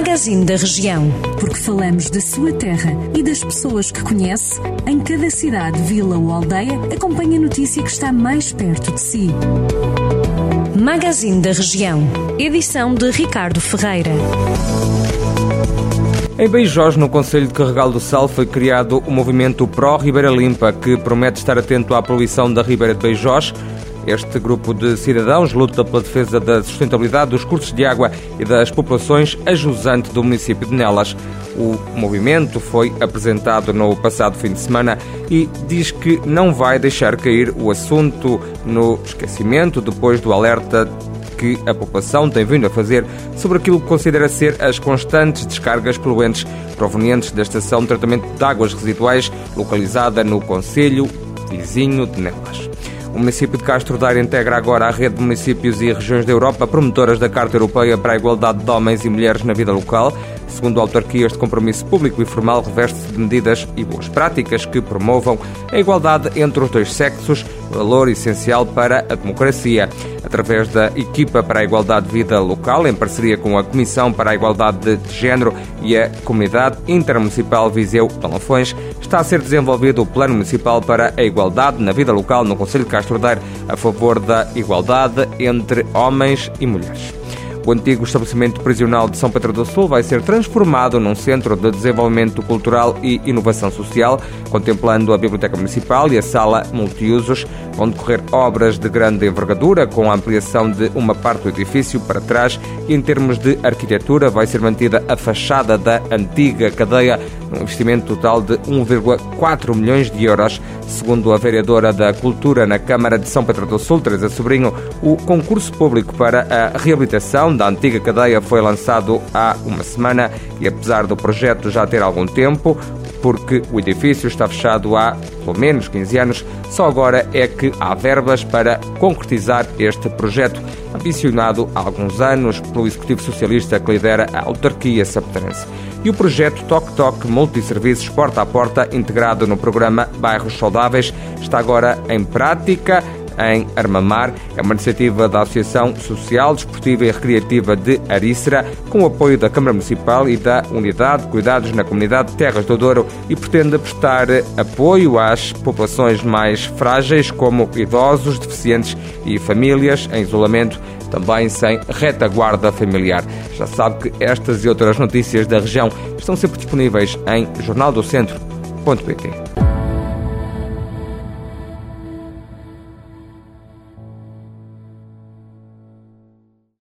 Magazine da Região. Porque falamos da sua terra e das pessoas que conhece, em cada cidade, vila ou aldeia, acompanhe a notícia que está mais perto de si. Magazine da Região. Edição de Ricardo Ferreira. Em Beijós, no Conselho de Carregal do Sal, foi criado o movimento Pró Ribeira Limpa, que promete estar atento à poluição da Ribeira de Beijós. Este grupo de cidadãos luta pela defesa da sustentabilidade dos cursos de água e das populações a jusante do município de Nelas. O movimento foi apresentado no passado fim de semana e diz que não vai deixar cair o assunto no esquecimento depois do alerta que a população tem vindo a fazer sobre aquilo que considera ser as constantes descargas poluentes provenientes da estação de tratamento de águas residuais localizada no Conselho vizinho de Nelas. O município de Castro Daire integra agora a rede de municípios e regiões da Europa promotoras da Carta Europeia para a Igualdade de Homens e Mulheres na Vida Local. Segundo a autarquia, este compromisso público e formal reveste-se de medidas e boas práticas que promovam a igualdade entre os dois sexos, valor essencial para a democracia. Através da Equipa para a Igualdade de Vida Local, em parceria com a Comissão para a Igualdade de Género e a Comunidade Intermunicipal Viseu Lafões, está a ser desenvolvido o Plano Municipal para a Igualdade na Vida Local no Conselho de Castro Daire, a favor da igualdade entre homens e mulheres. O antigo estabelecimento prisional de São Pedro do Sul vai ser transformado num centro de desenvolvimento cultural e inovação social, contemplando a Biblioteca Municipal e a sala multiusos, onde decorrer obras de grande envergadura, com a ampliação de uma parte do edifício para trás em termos de arquitetura, vai ser mantida a fachada da antiga cadeia, num investimento total de 1,4 milhões de euros. Segundo a vereadora da Cultura na Câmara de São Pedro do Sul, Teresa Sobrinho, o concurso público para a reabilitação da antiga cadeia foi lançado há uma semana e, apesar do projeto já ter algum tempo, porque o edifício está fechado há pelo menos 15 anos, só agora é que há verbas para concretizar este projeto, ambicionado há alguns anos pelo Executivo Socialista que lidera a autarquia sapetarense. E o projeto Toque Toque Multisserviços Porta a Porta, integrado no programa Bairros Saudáveis, está agora em prática em Armamar. É uma iniciativa da Associação Social, Desportiva e Recreativa de Arícera, com o apoio da Câmara Municipal e da Unidade de Cuidados na Comunidade de Terras do Douro e pretende prestar apoio às populações mais frágeis, como idosos, deficientes e famílias em isolamento também sem retaguarda familiar. Já sabe que estas e outras notícias da região estão sempre disponíveis em jornaldocentro.pt.